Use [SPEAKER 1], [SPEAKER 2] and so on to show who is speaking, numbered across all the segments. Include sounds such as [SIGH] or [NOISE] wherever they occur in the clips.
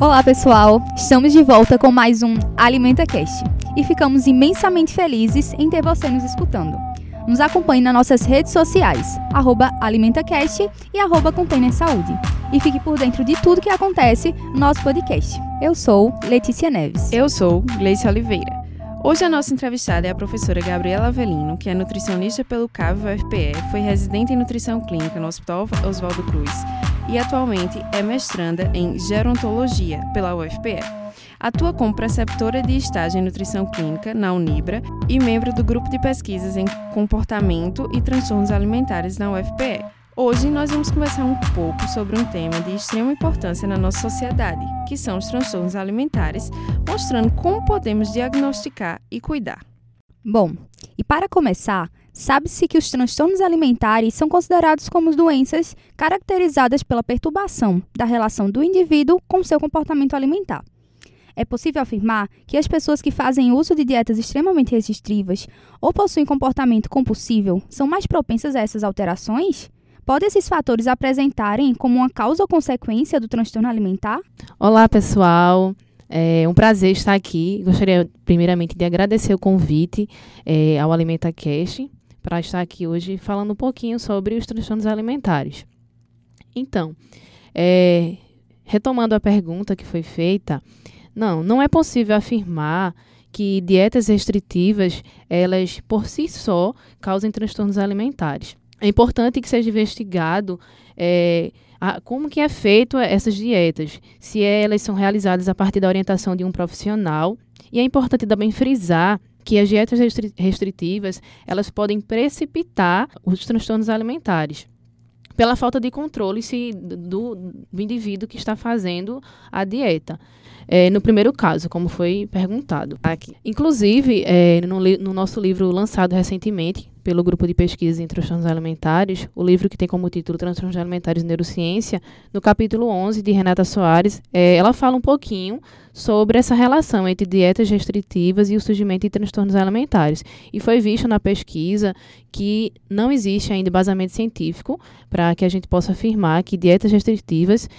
[SPEAKER 1] Olá pessoal, estamos de volta com mais um Alimenta Cast e ficamos imensamente felizes em ter você nos escutando. Nos acompanhe nas nossas redes sociais, AlimentaCast e arroba Container Saúde. E fique por dentro de tudo que acontece no nosso podcast. Eu sou Letícia Neves.
[SPEAKER 2] Eu sou Gleice Oliveira. Hoje a nossa entrevistada é a professora Gabriela Avelino, que é nutricionista pelo CAV UFPE, foi residente em nutrição clínica no Hospital Oswaldo Cruz e atualmente é mestranda em gerontologia pela UFPE. Atua como preceptora de estágio em nutrição clínica na Unibra e membro do grupo de pesquisas em comportamento e transtornos alimentares na UFPE. Hoje nós vamos conversar um pouco sobre um tema de extrema importância na nossa sociedade, que são os transtornos alimentares, mostrando como podemos diagnosticar e cuidar.
[SPEAKER 1] Bom, e para começar, sabe-se que os transtornos alimentares são considerados como doenças caracterizadas pela perturbação da relação do indivíduo com seu comportamento alimentar. É possível afirmar que as pessoas que fazem uso de dietas extremamente restritivas ou possuem comportamento compulsivo são mais propensas a essas alterações? Podem esses fatores apresentarem como uma causa ou consequência do transtorno alimentar?
[SPEAKER 3] Olá, pessoal. É um prazer estar aqui. Gostaria, primeiramente, de agradecer o convite é, ao AlimentaCast para estar aqui hoje falando um pouquinho sobre os transtornos alimentares. Então, é, retomando a pergunta que foi feita, não, não é possível afirmar que dietas restritivas, elas por si só, causem transtornos alimentares. É importante que seja investigado é, a, como que é feito essas dietas, se elas são realizadas a partir da orientação de um profissional. E é importante também frisar que as dietas restri restritivas, elas podem precipitar os transtornos alimentares pela falta de controle se, do, do indivíduo que está fazendo a dieta. É, no primeiro caso, como foi perguntado aqui. Inclusive, é, no, no nosso livro lançado recentemente, pelo grupo de pesquisa em transtornos alimentares, o livro que tem como título Transtornos Alimentares e Neurociência, no capítulo 11 de Renata Soares, é, ela fala um pouquinho sobre essa relação entre dietas restritivas e o surgimento de transtornos alimentares. E foi visto na pesquisa que não existe ainda embasamento científico para que a gente possa afirmar que dietas restritivas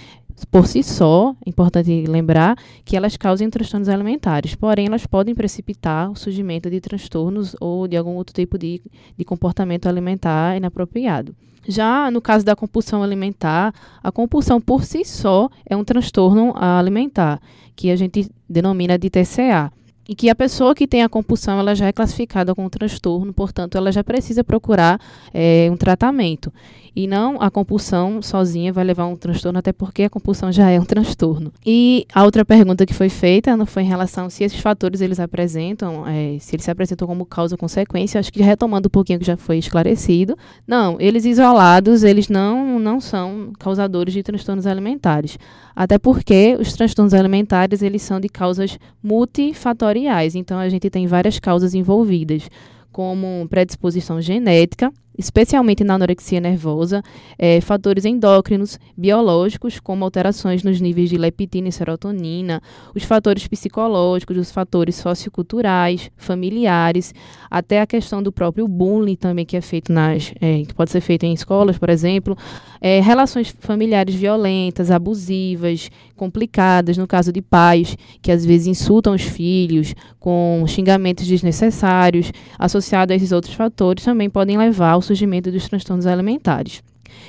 [SPEAKER 3] por si só, é importante lembrar que elas causam transtornos alimentares, porém elas podem precipitar o surgimento de transtornos ou de algum outro tipo de, de comportamento alimentar inapropriado. Já no caso da compulsão alimentar, a compulsão por si só é um transtorno alimentar, que a gente denomina de TCA e que a pessoa que tem a compulsão ela já é classificada como transtorno, portanto, ela já precisa procurar é, um tratamento. E não a compulsão sozinha vai levar a um transtorno, até porque a compulsão já é um transtorno. E a outra pergunta que foi feita foi em relação se esses fatores eles apresentam, é, se eles se apresentam como causa ou consequência. Acho que retomando um pouquinho que já foi esclarecido, não, eles isolados, eles não, não são causadores de transtornos alimentares. Até porque os transtornos alimentares eles são de causas multifatoriais, então a gente tem várias causas envolvidas como predisposição genética, especialmente na anorexia nervosa, é, fatores endócrinos, biológicos, como alterações nos níveis de leptina e serotonina, os fatores psicológicos, os fatores socioculturais, familiares, até a questão do próprio bullying também que é feito nas, é, que pode ser feito em escolas, por exemplo, é, relações familiares violentas, abusivas, complicadas, no caso de pais que às vezes insultam os filhos com xingamentos desnecessários, associado a esses outros fatores, também podem levar ao surgimento dos transtornos alimentares.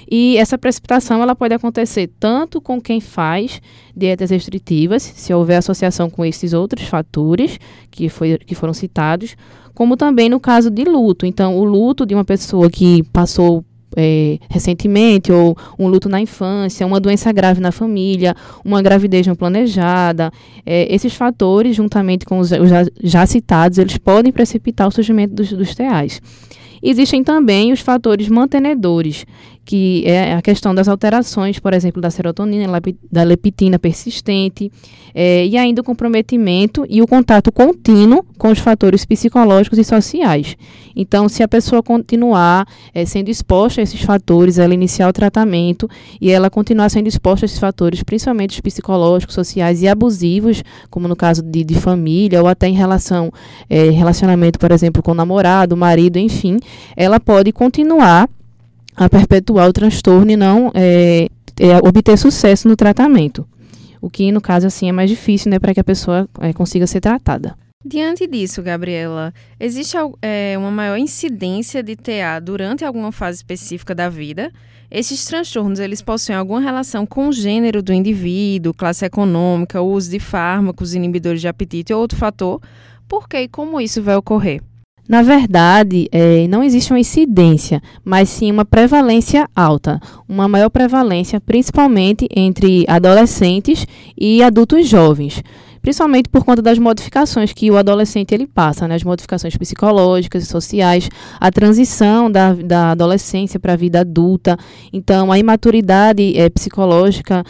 [SPEAKER 3] E essa precipitação ela pode acontecer tanto com quem faz dietas restritivas, se houver associação com esses outros fatores que, foi, que foram citados, como também no caso de luto. Então, o luto de uma pessoa que passou é, recentemente, ou um luto na infância, uma doença grave na família, uma gravidez não planejada, é, esses fatores, juntamente com os, já, já, citados, eles podem precipitar o surgimento dos, dos. Existem também os fatores mantenedores, que é a questão das alterações, por exemplo, da serotonina, da leptina persistente, é, e ainda o comprometimento e o contato contínuo com os fatores psicológicos e sociais. Então, se a pessoa continuar é, sendo exposta a esses fatores, ela iniciar o tratamento e ela continuar sendo exposta a esses fatores, principalmente os psicológicos, sociais e abusivos, como no caso de, de família ou até em relação é, relacionamento, por exemplo, com o namorado, marido, enfim, ela pode continuar a perpetuar o transtorno e não é, é, obter sucesso no tratamento. O que, no caso, assim, é mais difícil, né, para que a pessoa é, consiga ser tratada.
[SPEAKER 2] Diante disso, Gabriela, existe é, uma maior incidência de TA durante alguma fase específica da vida? Esses transtornos, eles possuem alguma relação com o gênero do indivíduo, classe econômica, uso de fármacos, inibidores de apetite ou outro fator? Por que e como isso vai ocorrer?
[SPEAKER 3] Na verdade, é, não existe uma incidência, mas sim uma prevalência alta, uma maior prevalência, principalmente entre adolescentes e adultos jovens. Principalmente por conta das modificações que o adolescente ele passa, né? as modificações psicológicas e sociais, a transição da, da adolescência para a vida adulta, então a imaturidade é, psicológica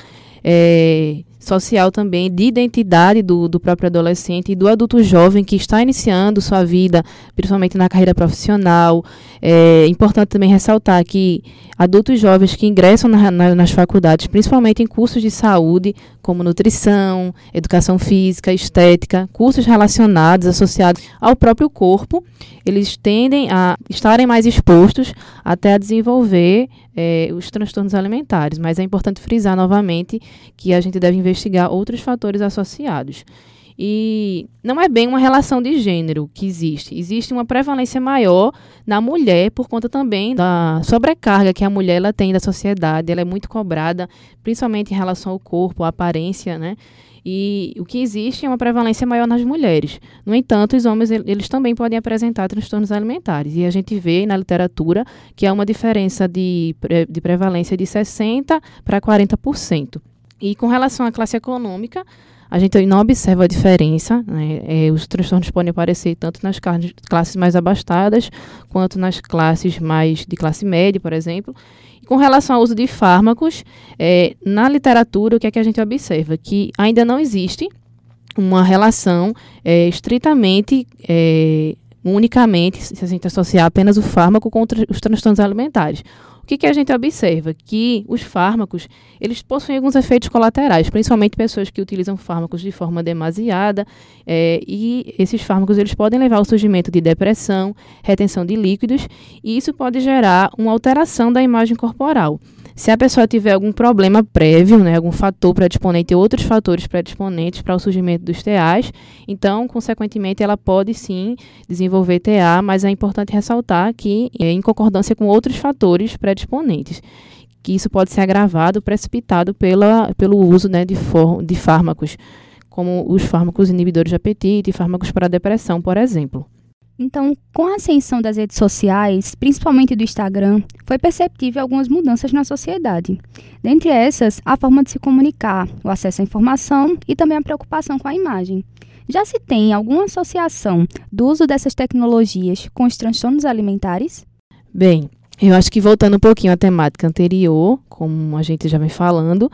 [SPEAKER 3] é, social também, de identidade do, do próprio adolescente e do adulto jovem que está iniciando sua vida, principalmente na carreira profissional. É importante também ressaltar que adultos jovens que ingressam na, na, nas faculdades, principalmente em cursos de saúde, como nutrição, educação física, estética, cursos relacionados, associados ao próprio corpo, eles tendem a estarem mais expostos até a desenvolver é, os transtornos alimentares. Mas é importante frisar novamente que a gente deve investigar outros fatores associados. E não é bem uma relação de gênero que existe. Existe uma prevalência maior na mulher por conta também da sobrecarga que a mulher ela tem da sociedade. Ela é muito cobrada, principalmente em relação ao corpo, à aparência, né? E o que existe é uma prevalência maior nas mulheres. No entanto, os homens eles também podem apresentar transtornos alimentares. E a gente vê na literatura que há uma diferença de, de prevalência de 60% para 40%. E com relação à classe econômica, a gente não observa a diferença. Né? É, os transtornos podem aparecer tanto nas classes mais abastadas quanto nas classes mais de classe média, por exemplo. Com relação ao uso de fármacos, é, na literatura, o que é que a gente observa? Que ainda não existe uma relação é, estritamente é, unicamente, se a gente associar apenas o fármaco com os transtornos alimentares. Que, que a gente observa? Que os fármacos, eles possuem alguns efeitos colaterais, principalmente pessoas que utilizam fármacos de forma demasiada, é, e esses fármacos eles podem levar ao surgimento de depressão, retenção de líquidos, e isso pode gerar uma alteração da imagem corporal. Se a pessoa tiver algum problema prévio, né, algum fator predisponente ou outros fatores predisponentes para o surgimento dos TAs, então, consequentemente, ela pode sim desenvolver TA, mas é importante ressaltar que é em concordância com outros fatores predisponentes que isso pode ser agravado, precipitado pela, pelo uso né, de, for, de fármacos, como os fármacos inibidores de apetite e fármacos para depressão, por exemplo.
[SPEAKER 1] Então, com a ascensão das redes sociais, principalmente do Instagram, foi perceptível algumas mudanças na sociedade. Dentre essas, a forma de se comunicar, o acesso à informação e também a preocupação com a imagem. Já se tem alguma associação do uso dessas tecnologias com os transtornos alimentares?
[SPEAKER 3] Bem, eu acho que voltando um pouquinho à temática anterior, como a gente já vem falando,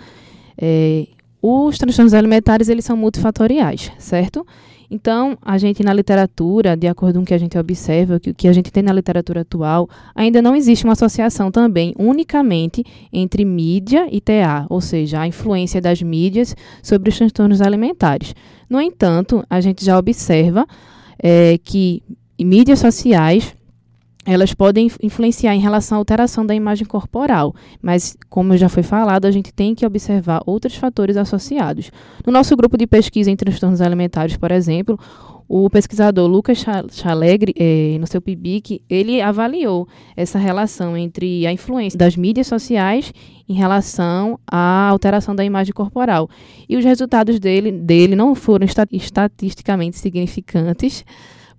[SPEAKER 3] é, os transtornos alimentares eles são multifatoriais, certo? Então, a gente na literatura, de acordo com o que a gente observa, o que a gente tem na literatura atual, ainda não existe uma associação também unicamente entre mídia e TA, ou seja, a influência das mídias sobre os transtornos alimentares. No entanto, a gente já observa é, que mídias sociais elas podem influenciar em relação à alteração da imagem corporal, mas, como já foi falado, a gente tem que observar outros fatores associados. No nosso grupo de pesquisa em transtornos alimentares, por exemplo, o pesquisador Lucas Chalegre, eh, no seu PIBIC, ele avaliou essa relação entre a influência das mídias sociais em relação à alteração da imagem corporal. E os resultados dele, dele não foram estatisticamente significantes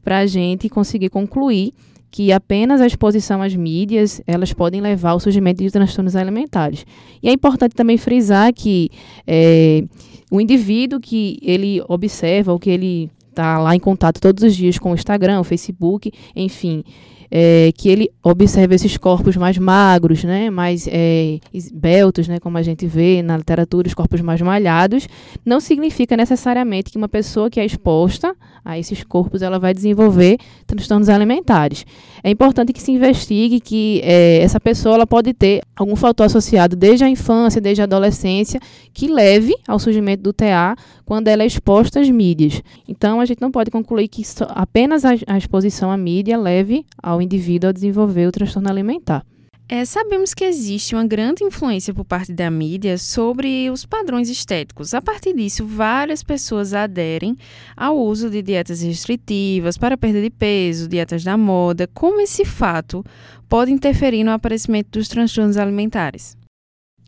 [SPEAKER 3] para a gente conseguir concluir que apenas a exposição às mídias elas podem levar ao surgimento de transtornos alimentares. E é importante também frisar que é, o indivíduo que ele observa ou que ele está lá em contato todos os dias com o Instagram, o Facebook, enfim, é, que ele observa esses corpos mais magros, né, mais é, esbeltos, né, como a gente vê na literatura, os corpos mais malhados, não significa necessariamente que uma pessoa que é exposta a esses corpos ela vai desenvolver transtornos alimentares. É importante que se investigue que é, essa pessoa ela pode ter algum fator associado desde a infância, desde a adolescência, que leve ao surgimento do TA quando ela é exposta às mídias. Então, a gente não pode concluir que apenas a, a exposição à mídia leve ao indivíduo a desenvolver o transtorno alimentar.
[SPEAKER 2] É, sabemos que existe uma grande influência por parte da mídia sobre os padrões estéticos. A partir disso, várias pessoas aderem ao uso de dietas restritivas para perda de peso, dietas da moda. Como esse fato pode interferir no aparecimento dos transtornos alimentares?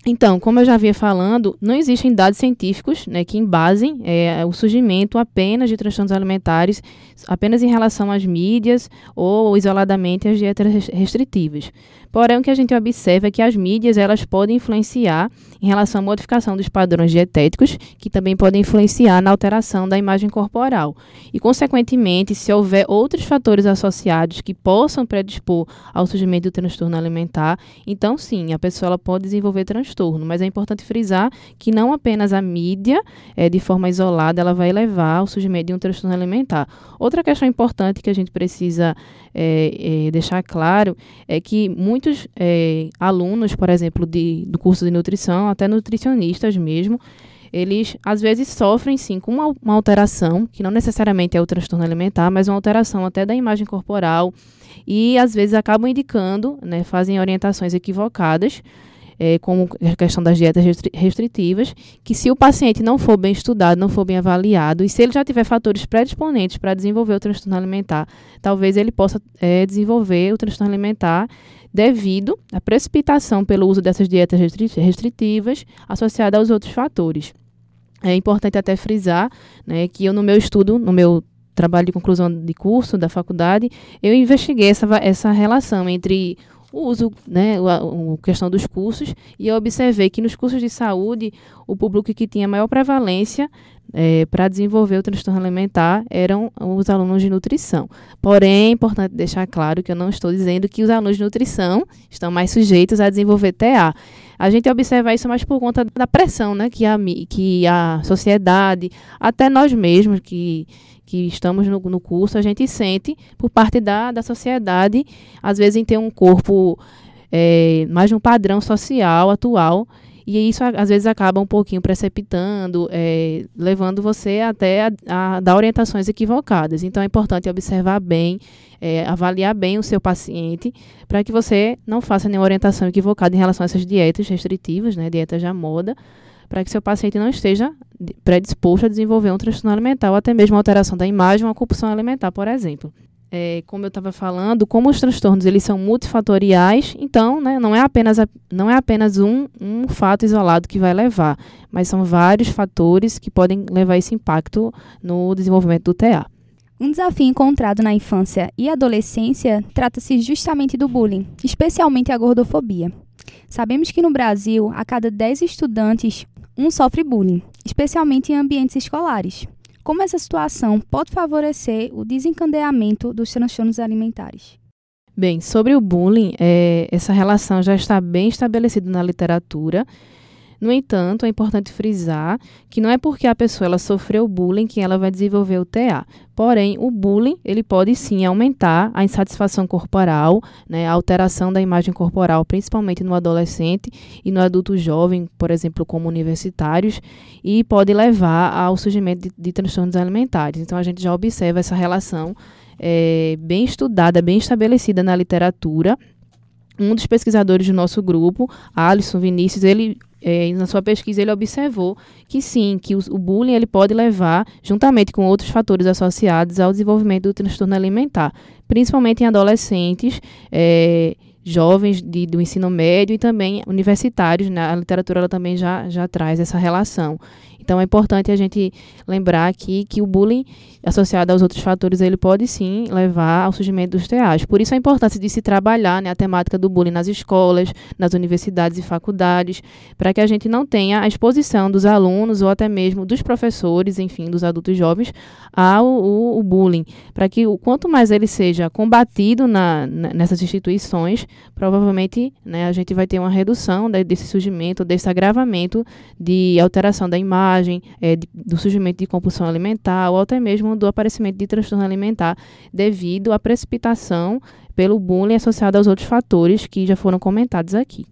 [SPEAKER 3] Então, como eu já havia falando, não existem dados científicos né, que embasem é, o surgimento apenas de transtornos alimentares apenas em relação às mídias ou isoladamente às dietas restritivas. Porém, o que a gente observa é que as mídias elas podem influenciar em relação à modificação dos padrões dietéticos, que também podem influenciar na alteração da imagem corporal. E, consequentemente, se houver outros fatores associados que possam predispor ao surgimento do transtorno alimentar, então sim, a pessoa pode desenvolver transtorno. Mas é importante frisar que não apenas a mídia, é, de forma isolada, ela vai levar ao surgimento de um transtorno alimentar. Outra questão importante que a gente precisa é, é, deixar claro é que muitos é, alunos, por exemplo, de, do curso de nutrição, até nutricionistas mesmo, eles às vezes sofrem sim com uma, uma, alteração, que não necessariamente é o transtorno alimentar, mas uma alteração até da imagem corporal, e às vezes acabam indicando, né, fazem orientações equivocadas é, como a questão das dietas restritivas, que se o paciente não for bem estudado, não for bem avaliado, e se ele já tiver fatores predisponentes para desenvolver o transtorno alimentar, talvez ele possa é, desenvolver o transtorno alimentar devido à precipitação pelo uso dessas dietas restritivas associada aos outros fatores. É importante até frisar né, que eu, no meu estudo, no meu trabalho de conclusão de curso da faculdade, eu investiguei essa, essa relação entre o uso, né, a, questão dos cursos, e eu observei que nos cursos de saúde, o público que tinha maior prevalência é, para desenvolver o transtorno alimentar eram os alunos de nutrição. Porém, é importante deixar claro que eu não estou dizendo que os alunos de nutrição estão mais sujeitos a desenvolver TA. A gente observa isso mais por conta da pressão né, que, a, que a sociedade, até nós mesmos que que estamos no, no curso, a gente sente por parte da, da sociedade, às vezes em ter um corpo é, mais um padrão social atual, e isso às vezes acaba um pouquinho precipitando, é, levando você até a, a, dar orientações equivocadas. Então é importante observar bem, é, avaliar bem o seu paciente, para que você não faça nenhuma orientação equivocada em relação a essas dietas restritivas, né, dietas da moda, para que seu paciente não esteja predisposto a desenvolver um transtorno alimentar ou até mesmo alteração da imagem ou compulsão alimentar, por exemplo. É, como eu estava falando, como os transtornos eles são multifatoriais, então né, não é apenas, a, não é apenas um, um fato isolado que vai levar, mas são vários fatores que podem levar esse impacto no desenvolvimento do TA.
[SPEAKER 1] Um desafio encontrado na infância e adolescência trata-se justamente do bullying, especialmente a gordofobia. Sabemos que no Brasil, a cada 10 estudantes, um sofre bullying, especialmente em ambientes escolares. Como essa situação pode favorecer o desencadeamento dos transtornos alimentares?
[SPEAKER 3] Bem, sobre o bullying, é, essa relação já está bem estabelecida na literatura no entanto, é importante frisar que não é porque a pessoa ela sofreu bullying que ela vai desenvolver o TA. Porém, o bullying ele pode sim aumentar a insatisfação corporal, né, a alteração da imagem corporal, principalmente no adolescente e no adulto jovem, por exemplo, como universitários, e pode levar ao surgimento de, de transtornos alimentares. Então, a gente já observa essa relação é, bem estudada, bem estabelecida na literatura um dos pesquisadores do nosso grupo, Alisson Vinícius, ele é, na sua pesquisa ele observou que sim, que o, o, bullying ele pode levar, juntamente com outros fatores associados ao desenvolvimento do transtorno alimentar, principalmente em adolescentes, é, jovens de, do ensino médio e também universitários. Né? A literatura ela também já, já traz essa relação. Então é importante a gente lembrar aqui que o bullying associado aos outros fatores ele pode sim levar ao surgimento dos TAs. Por isso a importância de se trabalhar né, a temática do bullying nas escolas, nas universidades e faculdades, para que a gente não tenha a exposição dos alunos ou até mesmo dos professores, enfim, dos adultos jovens ao o, o bullying, para que o quanto mais ele seja combatido na, nessas instituições, provavelmente né, a gente vai ter uma redução desse surgimento, desse agravamento de alteração da imagem, é, de, do surgimento de compulsão alimentar ou até mesmo do aparecimento de transtorno alimentar devido à precipitação pelo bullying associado aos outros fatores que já foram comentados aqui.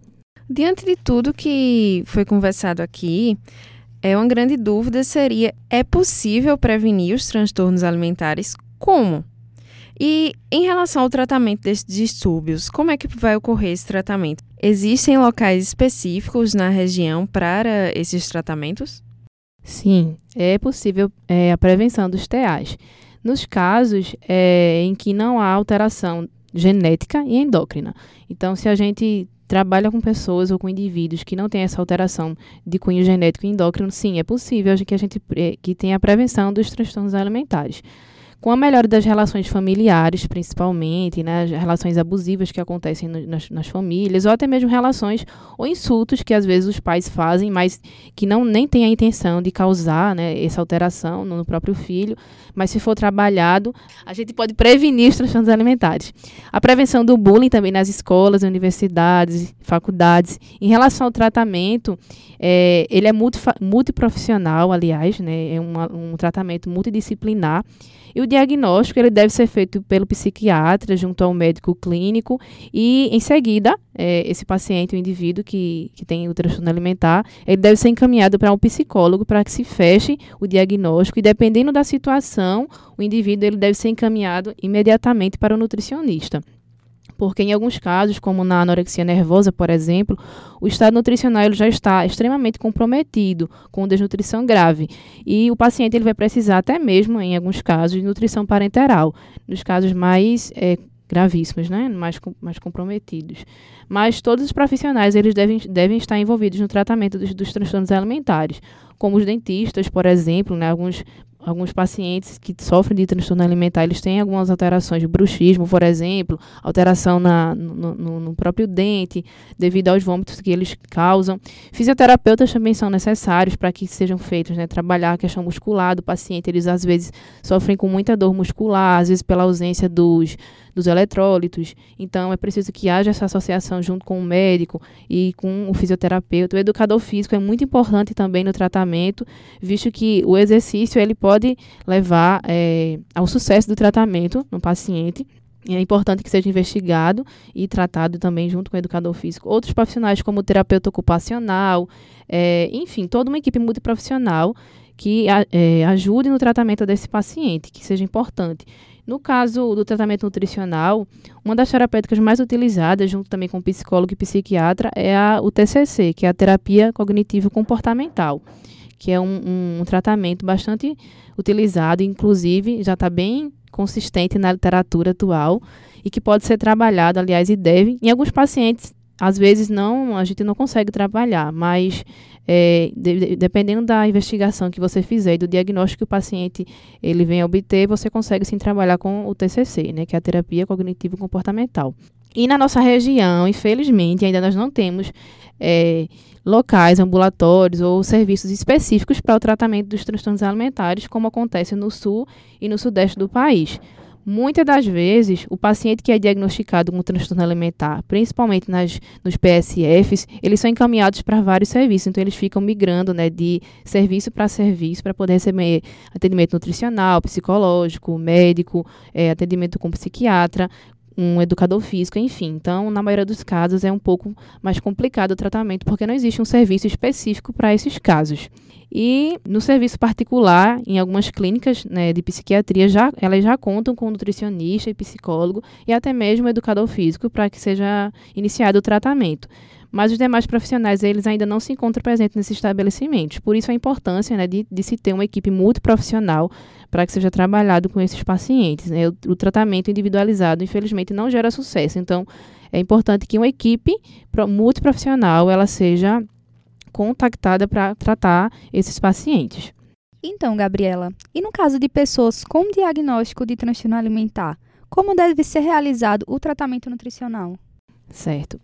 [SPEAKER 2] Diante de tudo que foi conversado aqui, é uma grande dúvida seria: é possível prevenir os transtornos alimentares? Como? E em relação ao tratamento desses distúrbios, como é que vai ocorrer esse tratamento? Existem locais específicos na região para esses tratamentos?
[SPEAKER 3] Sim, é possível é, a prevenção dos TAs. Nos casos é, em que não há alteração genética e endócrina. Então, se a gente trabalha com pessoas ou com indivíduos que não têm essa alteração de cunho genético e endócrino, sim, é possível que a gente é, que tenha a prevenção dos transtornos alimentares com a melhora das relações familiares, principalmente, né, as relações abusivas que acontecem no, nas, nas, famílias, ou até mesmo relações ou insultos que às vezes os pais fazem, mas que não nem têm a intenção de causar né, essa alteração no, no próprio filho, mas se for trabalhado, a gente pode prevenir os transtornos alimentares. A prevenção do bullying também nas escolas, universidades, faculdades. Em relação ao tratamento, é, ele é multiprofissional, aliás, né, é uma, um tratamento multidisciplinar. E o diagnóstico ele deve ser feito pelo psiquiatra junto ao médico clínico e, em seguida, é, esse paciente, o indivíduo que, que tem o transtorno alimentar, ele deve ser encaminhado para um psicólogo para que se feche o diagnóstico e, dependendo da situação, o indivíduo ele deve ser encaminhado imediatamente para o nutricionista porque em alguns casos, como na anorexia nervosa, por exemplo, o estado nutricional já está extremamente comprometido com desnutrição grave e o paciente ele vai precisar até mesmo, em alguns casos, de nutrição parenteral, nos casos mais é, gravíssimos, né? mais, mais comprometidos. Mas todos os profissionais eles devem, devem estar envolvidos no tratamento dos, dos transtornos alimentares, como os dentistas, por exemplo, né? alguns alguns pacientes que sofrem de transtorno alimentar, eles têm algumas alterações bruxismo, por exemplo, alteração na, no, no, no, próprio dente, devido aos vômitos que eles causam. Fisioterapeutas também são necessários para que sejam feitos, né, trabalhar a questão muscular do paciente. Eles, às vezes, sofrem com muita dor muscular, às vezes pela ausência dos dos eletrólitos. Então, é preciso que haja essa associação junto com o médico e com o fisioterapeuta. O educador físico é muito importante também no tratamento, visto que o exercício ele pode levar é, ao sucesso do tratamento no paciente. E é importante que seja investigado e tratado também junto com o educador físico. Outros profissionais, como o terapeuta ocupacional, é, enfim, toda uma equipe multiprofissional que é, ajude no tratamento desse paciente, que seja importante. No caso do tratamento nutricional, uma das terapêuticas mais utilizadas, junto também com psicólogo e psiquiatra, é a, o TCC, que é a terapia cognitivo-comportamental, que é um, um tratamento bastante utilizado, inclusive já está bem consistente na literatura atual e que pode ser trabalhado, aliás, e deve. Em alguns pacientes, às vezes não, a gente não consegue trabalhar, mas é, de, dependendo da investigação que você fizer e do diagnóstico que o paciente ele vem obter, você consegue sim trabalhar com o TCC, né, que é a terapia cognitivo comportamental. E na nossa região, infelizmente, ainda nós não temos é, locais, ambulatórios ou serviços específicos para o tratamento dos transtornos alimentares, como acontece no sul e no sudeste do país. Muitas das vezes, o paciente que é diagnosticado com transtorno alimentar, principalmente nas, nos PSFs, eles são encaminhados para vários serviços. Então, eles ficam migrando né, de serviço para serviço para poder receber atendimento nutricional, psicológico, médico, é, atendimento com psiquiatra, um educador físico, enfim. Então, na maioria dos casos, é um pouco mais complicado o tratamento, porque não existe um serviço específico para esses casos. E no serviço particular, em algumas clínicas né, de psiquiatria, já, elas já contam com nutricionista e psicólogo e até mesmo educador físico para que seja iniciado o tratamento. Mas os demais profissionais eles ainda não se encontram presentes nesses estabelecimentos. Por isso a importância né, de, de se ter uma equipe multiprofissional para que seja trabalhado com esses pacientes. Né? O, o, tratamento individualizado, infelizmente, não gera sucesso. Então, é importante que uma equipe multiprofissional ela seja contactada para tratar esses pacientes.
[SPEAKER 1] Então, Gabriela, e no caso de pessoas com diagnóstico de transtorno alimentar, como deve ser realizado o tratamento nutricional?
[SPEAKER 3] Certo.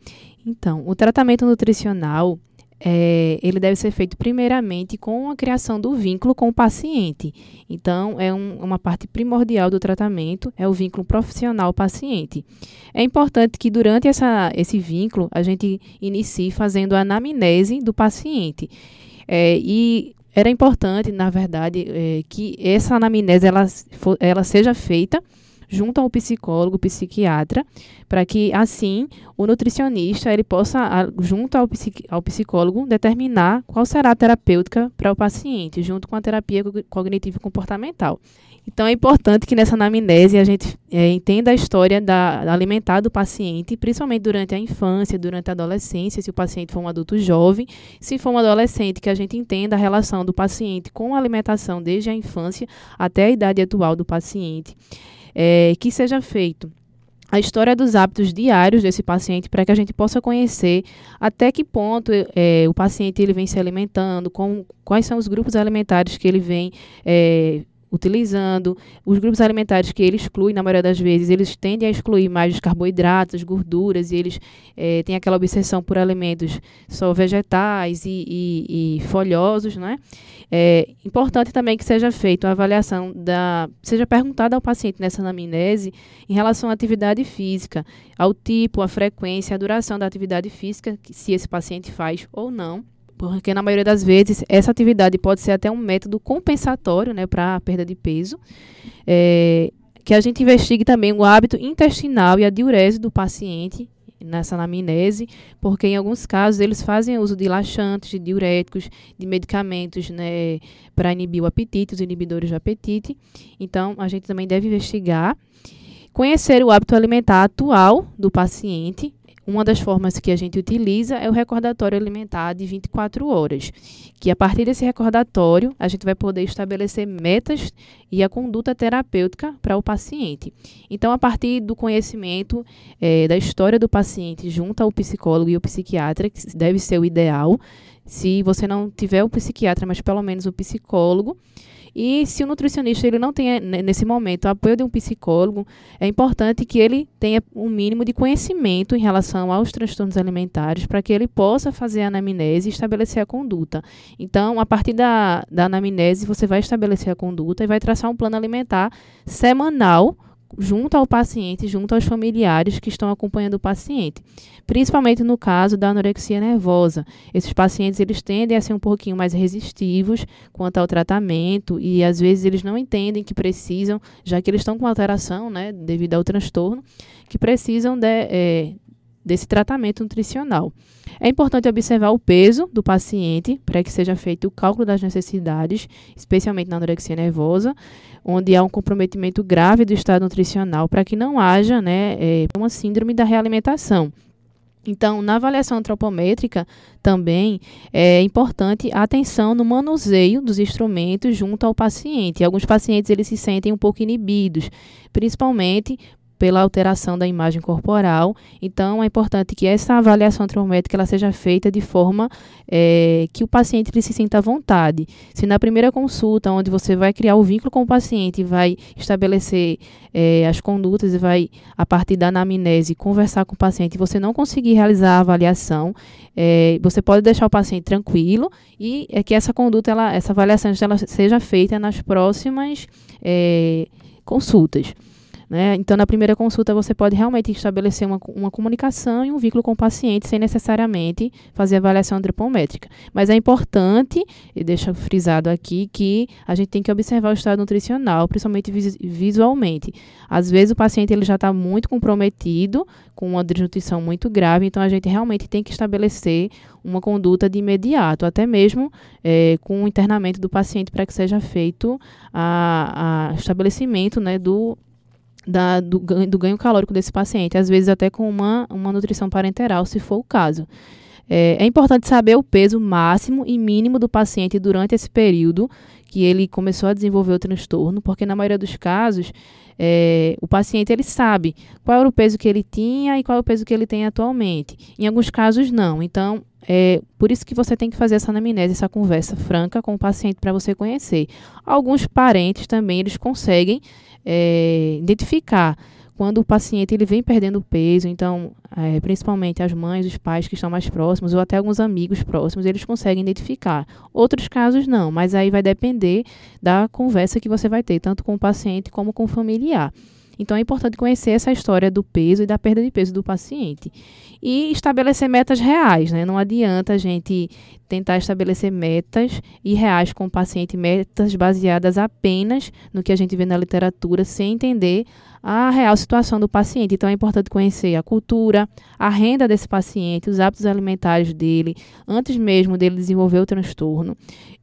[SPEAKER 3] Então, o tratamento nutricional é, ele deve ser feito primeiramente com a criação do vínculo com o paciente. Então, é um, uma parte primordial do tratamento, é o vínculo profissional-paciente. É importante que durante essa, esse vínculo a gente inicie fazendo a anamnese do paciente. É, e era importante, na verdade, é, que essa anamnese ela, ela seja feita junto ao psicólogo, psiquiatra, para que assim o nutricionista ele possa, junto ao, ao psicólogo, determinar qual será a terapêutica para o paciente, junto com a terapia cognitivo comportamental. Então é importante que nessa anamnese a gente é, entenda a história da, alimentar do paciente, principalmente durante a infância, durante a adolescência, se o paciente for um adulto jovem, se for um adolescente, que a gente entenda a relação do paciente com a alimentação desde a infância até a idade atual do paciente é, que seja feito a história dos hábitos diários desse paciente para que a gente possa conhecer até que ponto é, o paciente ele vem se alimentando, com, quais são os grupos alimentares que ele vem é, utilizando. Os grupos alimentares que ele exclui, na maioria das vezes, eles tendem a excluir mais os carboidratos, gorduras, e eles é, têm aquela obsessão por alimentos só vegetais e, e, e folhosos, né? É importante também que seja feita a avaliação da, seja perguntada ao paciente nessa anamnese em relação à atividade física, ao tipo, à frequência, à duração da atividade física, se esse paciente faz ou não porque na maioria das vezes essa atividade pode ser até um método compensatório né, para a perda de peso. É, que a gente investigue também o hábito intestinal e a diurese do paciente nessa anamnese, porque em alguns casos eles fazem uso de laxantes, de diuréticos, de medicamentos né, para inibir o apetite, os inibidores do apetite. Então, a gente também deve investigar. Conhecer o hábito alimentar atual do paciente, uma das formas que a gente utiliza é o recordatório alimentar de 24 horas, que a partir desse recordatório a gente vai poder estabelecer metas e a conduta terapêutica para o paciente. Então, a partir do conhecimento é, da história do paciente junto ao psicólogo e o psiquiatra, que deve ser o ideal, se você não tiver o psiquiatra, mas pelo menos o psicólogo, e se o nutricionista ele não tem nesse momento o apoio de um psicólogo, é importante que ele tenha um mínimo de conhecimento em relação aos transtornos alimentares para que ele possa fazer a anamnese e estabelecer a conduta. Então, a partir da, da anamnese, você vai estabelecer a conduta e vai traçar um plano alimentar semanal junto ao paciente, junto aos familiares que estão acompanhando o paciente, principalmente no caso da anorexia nervosa. Esses pacientes eles tendem a ser um pouquinho mais resistivos quanto ao tratamento e às vezes eles não entendem que precisam, já que eles estão com alteração, né, devido ao transtorno, que precisam de, é, desse tratamento nutricional. É importante observar o peso do paciente para que seja feito o cálculo das necessidades, especialmente na anorexia nervosa, onde há um comprometimento grave do estado nutricional para que não haja né, é, uma síndrome da realimentação. Então, na avaliação antropométrica, também é importante a atenção no manuseio dos instrumentos junto ao paciente. Alguns pacientes eles se sentem um pouco inibidos, principalmente pela alteração da imagem corporal. Então, é importante que essa avaliação antropométrica ela seja feita de forma é, que o paciente ele se sinta à vontade. Se na primeira consulta, onde você vai criar o vínculo com o paciente, vai estabelecer é, as condutas e vai, a partir da anamnese, conversar com o paciente, você não conseguir realizar a avaliação, é, você pode deixar o paciente tranquilo e é que essa conduta, ela, essa avaliação ela seja feita nas próximas é, consultas. Né? Então, na primeira consulta, você pode realmente estabelecer uma, uma comunicação e um vínculo com o paciente, sem necessariamente fazer avaliação antropométrica. Mas é importante, e deixa frisado aqui, que a gente tem que observar o estado nutricional, principalmente vis visualmente. Às vezes, o paciente ele já está muito comprometido, com uma desnutrição muito grave, então a gente realmente tem que estabelecer uma conduta de imediato, até mesmo é, com o internamento do paciente para que seja feito o estabelecimento né, do da, do, ganho, do ganho calórico desse paciente, às vezes até com uma, uma nutrição parenteral, se for o caso. É, é importante saber o peso máximo e mínimo do paciente durante esse período que ele começou a desenvolver o transtorno, porque na maioria dos casos é, o paciente ele sabe qual era o peso que ele tinha e qual é o peso que ele tem atualmente. Em alguns casos não. Então é por isso que você tem que fazer essa anamnese, essa conversa franca com o paciente para você conhecer. Alguns parentes também eles conseguem é, identificar quando o paciente ele vem perdendo peso, então, é, principalmente as mães, os pais que estão mais próximos, ou até alguns amigos próximos, eles conseguem identificar. Outros casos não, mas aí vai depender da conversa que você vai ter, tanto com o paciente como com o familiar. Então é importante conhecer essa história do peso e da perda de peso do paciente. E estabelecer metas reais, né? Não adianta a gente tentar estabelecer metas irreais com o paciente, metas baseadas apenas no que a gente vê na literatura, sem entender a real situação do paciente. Então é importante conhecer a cultura, a renda desse paciente, os hábitos alimentares dele, antes mesmo dele desenvolver o transtorno.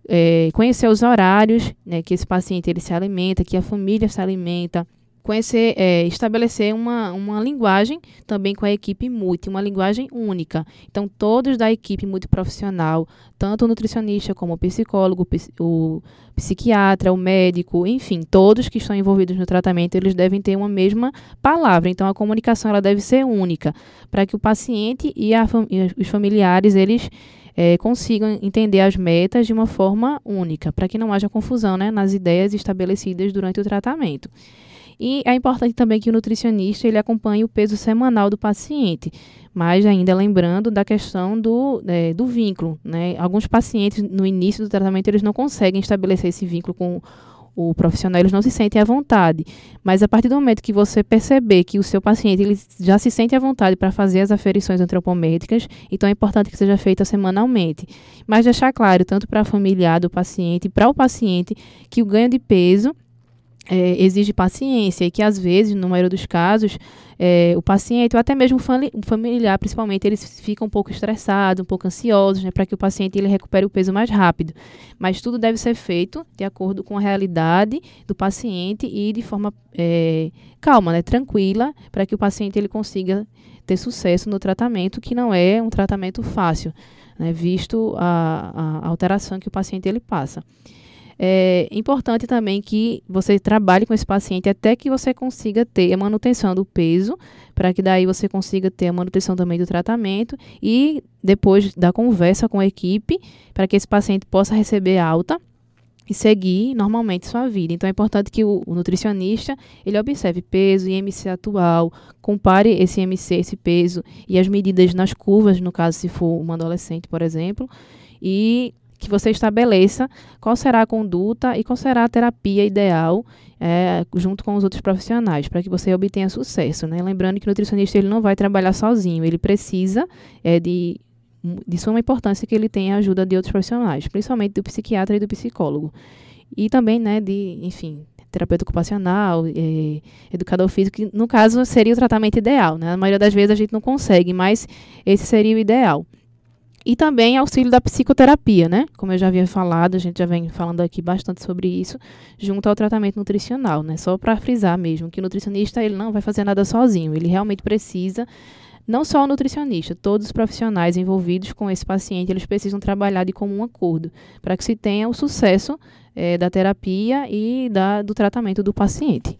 [SPEAKER 3] É, conhecer os horários né, que esse paciente ele se alimenta, que a família se alimenta conhecer, é, estabelecer uma, uma linguagem também com a equipe multi, uma linguagem única. Então, todos da equipe multiprofissional, tanto o nutricionista como o psicólogo, o psiquiatra, o médico, enfim, todos que estão envolvidos no tratamento, eles devem ter uma mesma palavra. Então, a comunicação ela deve ser única, para que o paciente e, a, e os familiares, eles é, consigam entender as metas de uma forma única, para que não haja confusão né, nas ideias estabelecidas durante o tratamento. E é importante também que o nutricionista ele acompanhe o peso semanal do paciente, mas ainda lembrando da questão do, é, do vínculo. Né? Alguns pacientes, no início do tratamento, eles não conseguem estabelecer esse vínculo com o profissional, eles não se sentem à vontade. Mas a partir do momento que você perceber que o seu paciente ele já se sente à vontade para fazer as aferições antropométricas, então é importante que seja feita semanalmente. Mas deixar claro, tanto para a familiar do paciente, para o paciente, que o ganho de peso é, exige paciência e que às vezes, no maior dos casos, é, o paciente ou até mesmo o familiar, principalmente, eles ficam um pouco estressados, um pouco ansiosos, né, para que o paciente ele recupere o peso mais rápido. Mas tudo deve ser feito de acordo com a realidade do paciente e de forma é, calma, né, tranquila, para que o paciente ele consiga ter sucesso no tratamento, que não é um tratamento fácil, né, visto a, a alteração que o paciente ele passa. É importante também que você trabalhe com esse paciente até que você consiga ter a manutenção do peso, para que daí você consiga ter a manutenção também do tratamento e depois da conversa com a equipe, para que esse paciente possa receber alta e seguir normalmente sua vida. Então é importante que o, o, nutricionista ele observe peso, IMC atual, compare esse IMC, esse peso e as medidas nas curvas, no caso se for uma adolescente, por exemplo, e que você estabeleça qual será a conduta e qual será a terapia ideal é, junto com os outros profissionais, para que você obtenha sucesso. Né? Lembrando que o nutricionista ele não vai trabalhar sozinho, ele precisa é, de, de suma importância que ele tenha a ajuda de outros profissionais, principalmente do psiquiatra e do psicólogo. E também, né, de, enfim, terapeuta ocupacional, é, educador físico, que no caso seria o tratamento ideal. Né? Na maioria das vezes a gente não consegue, mas esse seria o ideal. E também auxílio da psicoterapia, né? Como eu já havia falado, a gente já vem falando aqui bastante sobre isso, junto ao tratamento nutricional, né? Só para frisar mesmo que o nutricionista ele não vai fazer nada sozinho, ele realmente precisa não só o nutricionista, todos os profissionais envolvidos com esse paciente, eles precisam trabalhar de comum acordo para que se tenha o sucesso é, da terapia e da, do tratamento do paciente.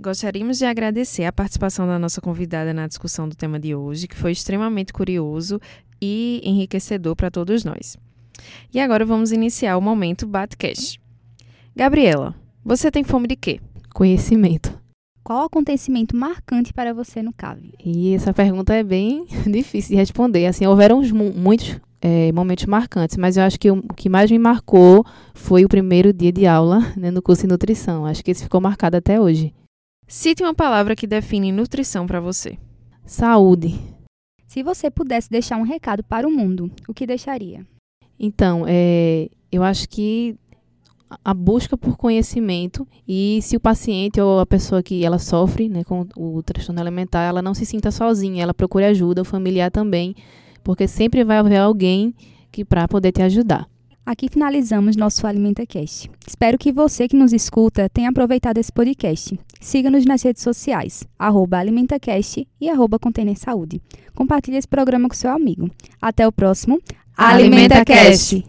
[SPEAKER 2] Gostaríamos de agradecer a participação da nossa convidada na discussão do tema de hoje, que foi extremamente curioso e enriquecedor para todos nós. E agora vamos iniciar o momento Batcast. Gabriela, você tem fome de quê?
[SPEAKER 3] Conhecimento.
[SPEAKER 1] Qual acontecimento marcante para você no CAV?
[SPEAKER 3] E essa pergunta é bem [LAUGHS] difícil de responder. Assim, houveram muitos é, momentos marcantes, mas eu acho que o, que mais me marcou foi o primeiro dia de aula né, no curso de nutrição. Acho que esse ficou marcado até hoje.
[SPEAKER 2] Cite uma palavra que define nutrição para você.
[SPEAKER 3] Saúde.
[SPEAKER 1] Se você pudesse deixar um recado para o mundo, o que deixaria?
[SPEAKER 3] Então, é, eu acho que a busca por conhecimento e se o paciente ou a pessoa que ela sofre né, com o transtorno alimentar, ela não se sinta sozinha, ela procure ajuda, o familiar também, porque sempre vai haver alguém que para poder te ajudar.
[SPEAKER 1] Aqui finalizamos nosso AlimentaCast. Espero que você que nos escuta tenha aproveitado esse podcast. Siga-nos nas redes sociais, arroba AlimentaCast e arroba Container Saúde. Compartilhe esse programa com seu amigo. Até o próximo
[SPEAKER 3] AlimentaCast.